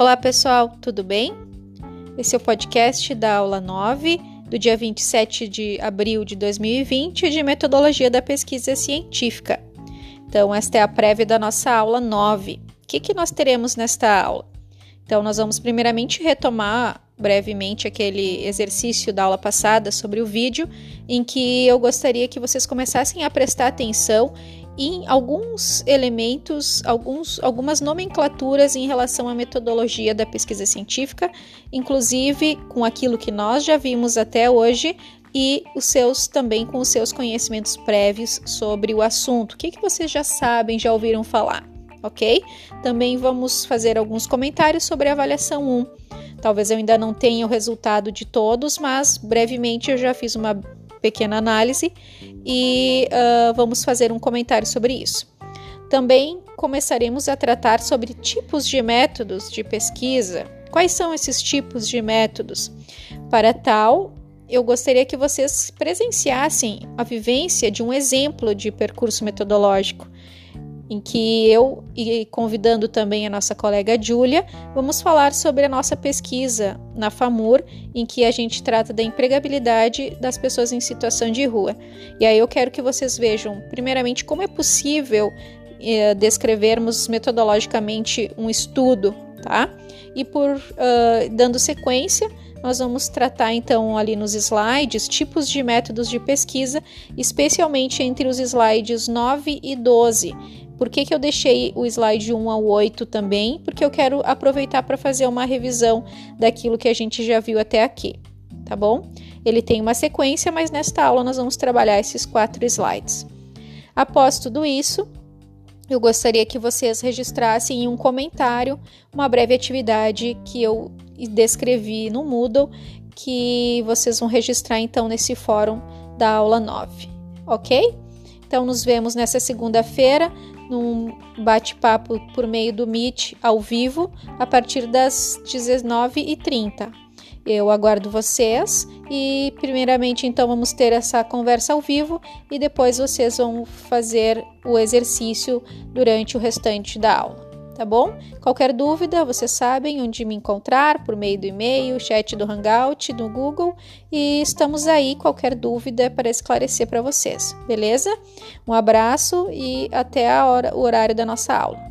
Olá pessoal, tudo bem? Esse é o podcast da aula 9, do dia 27 de abril de 2020, de metodologia da pesquisa científica. Então, esta é a prévia da nossa aula 9. O que, que nós teremos nesta aula? Então, nós vamos primeiramente retomar brevemente aquele exercício da aula passada sobre o vídeo, em que eu gostaria que vocês começassem a prestar atenção em alguns elementos, alguns, algumas nomenclaturas em relação à metodologia da pesquisa científica, inclusive com aquilo que nós já vimos até hoje e os seus também com os seus conhecimentos prévios sobre o assunto. O que, que vocês já sabem, já ouviram falar, ok? Também vamos fazer alguns comentários sobre a avaliação 1. Talvez eu ainda não tenha o resultado de todos, mas brevemente eu já fiz uma pequena análise e uh, vamos fazer um comentário sobre isso. Também começaremos a tratar sobre tipos de métodos de pesquisa. Quais são esses tipos de métodos? Para tal, eu gostaria que vocês presenciassem a vivência de um exemplo de percurso metodológico em que eu e convidando também a nossa colega Júlia, vamos falar sobre a nossa pesquisa na FAMUR, em que a gente trata da empregabilidade das pessoas em situação de rua. E aí eu quero que vocês vejam, primeiramente, como é possível eh, descrevermos metodologicamente um estudo, tá? E por uh, dando sequência, nós vamos tratar então ali nos slides tipos de métodos de pesquisa, especialmente entre os slides 9 e 12, por que, que eu deixei o slide 1 ao 8 também? Porque eu quero aproveitar para fazer uma revisão daquilo que a gente já viu até aqui, tá bom? Ele tem uma sequência, mas nesta aula nós vamos trabalhar esses quatro slides. Após tudo isso, eu gostaria que vocês registrassem em um comentário uma breve atividade que eu descrevi no Moodle, que vocês vão registrar então nesse fórum da aula 9, ok? Então, nos vemos nessa segunda-feira num bate-papo por meio do Meet ao vivo a partir das 19h30. Eu aguardo vocês e, primeiramente, então, vamos ter essa conversa ao vivo e depois vocês vão fazer o exercício durante o restante da aula tá bom? Qualquer dúvida, vocês sabem onde me encontrar por meio do e-mail, chat do Hangout, do Google e estamos aí qualquer dúvida para esclarecer para vocês, beleza? Um abraço e até a hora, o horário da nossa aula.